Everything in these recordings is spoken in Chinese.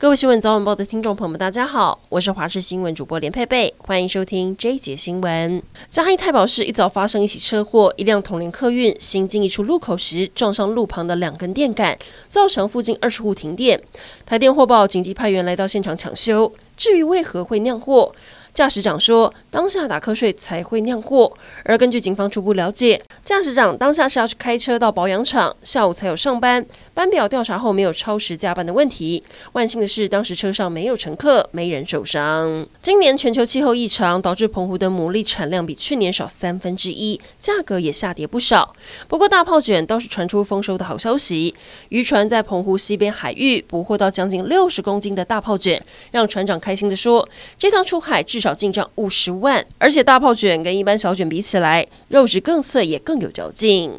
各位新闻早晚报的听众朋友们，大家好，我是华视新闻主播连佩佩，欢迎收听这一节新闻。嘉义太保市一早发生一起车祸，一辆统联客运行进一处路口时撞上路旁的两根电杆，造成附近二十户停电。台电获报，紧急派员来到现场抢修。至于为何会酿祸？驾驶长说，当下打瞌睡才会酿祸。而根据警方初步了解，驾驶长当下是要去开车到保养厂，下午才有上班。班表调查后没有超时加班的问题。万幸的是，当时车上没有乘客，没人受伤。今年全球气候异常导致澎湖的牡蛎产量比去年少三分之一，价格也下跌不少。不过大炮卷倒是传出丰收的好消息，渔船在澎湖西边海域捕获到将近六十公斤的大炮卷，让船长开心地说：“这趟出海至至少进账五十万，而且大炮卷跟一般小卷比起来，肉质更脆，也更有嚼劲。”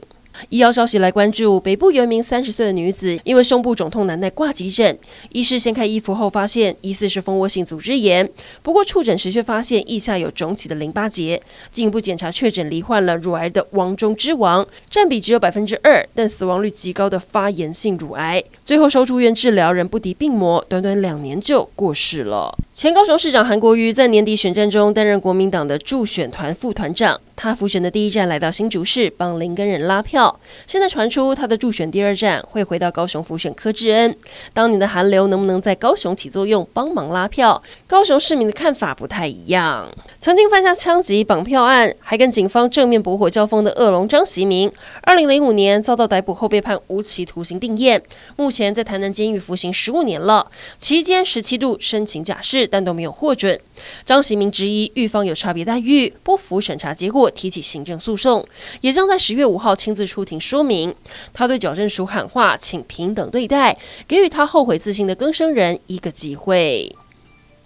医疗消息来关注，北部有一名三十岁的女子，因为胸部肿痛难耐挂急诊，医师掀开衣服后发现疑似是蜂窝性组织炎，不过触诊时却发现腋下有肿起的淋巴结，进一步检查确诊罹患了乳癌的王中之王，占比只有百分之二，但死亡率极高的发炎性乳癌，最后收住院治疗仍不敌病魔，短短两年就过世了。前高雄市长韩国瑜在年底选战中担任国民党的助选团副团长。他辅选的第一站来到新竹市帮林根仁拉票，现在传出他的助选第二站会回到高雄辅选柯志恩。当年的韩流能不能在高雄起作用，帮忙拉票？高雄市民的看法不太一样。曾经犯下枪击绑票案，还跟警方正面驳火交锋的恶龙张锡明，二零零五年遭到逮捕后被判无期徒刑定谳，目前在台南监狱服刑十五年了，期间十七度申请假释，但都没有获准。张喜明质疑狱方有差别待遇，不服审查结果。提起行政诉讼，也将在十月五号亲自出庭说明。他对矫正署喊话，请平等对待，给予他后悔自新的更生人一个机会。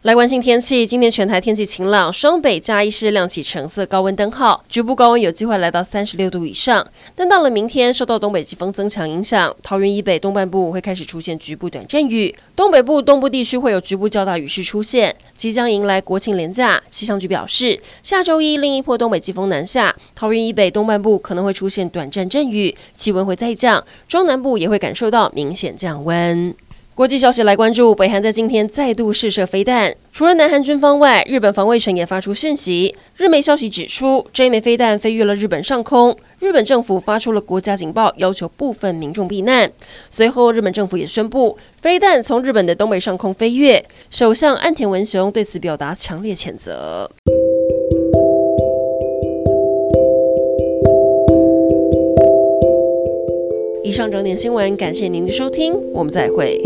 来关心天气，今天全台天气晴朗，双北嘉义市亮起橙色高温灯号，局部高温有机会来到三十六度以上。但到了明天，受到东北季风增强影响，桃园以北东半部会开始出现局部短阵雨，东北部东部地区会有局部较大雨势出现。即将迎来国庆连假，气象局表示，下周一另一波东北季风南下，桃园以北东半部可能会出现短暂阵雨，气温会再降，中南部也会感受到明显降温。国际消息来关注，北韩在今天再度试射飞弹。除了南韩军方外，日本防卫省也发出讯息。日媒消息指出，这一枚飞弹飞越了日本上空，日本政府发出了国家警报，要求部分民众避难。随后，日本政府也宣布，飞弹从日本的东北上空飞越。首相岸田文雄对此表达强烈谴责。以上整点新闻，感谢您的收听，我们再会。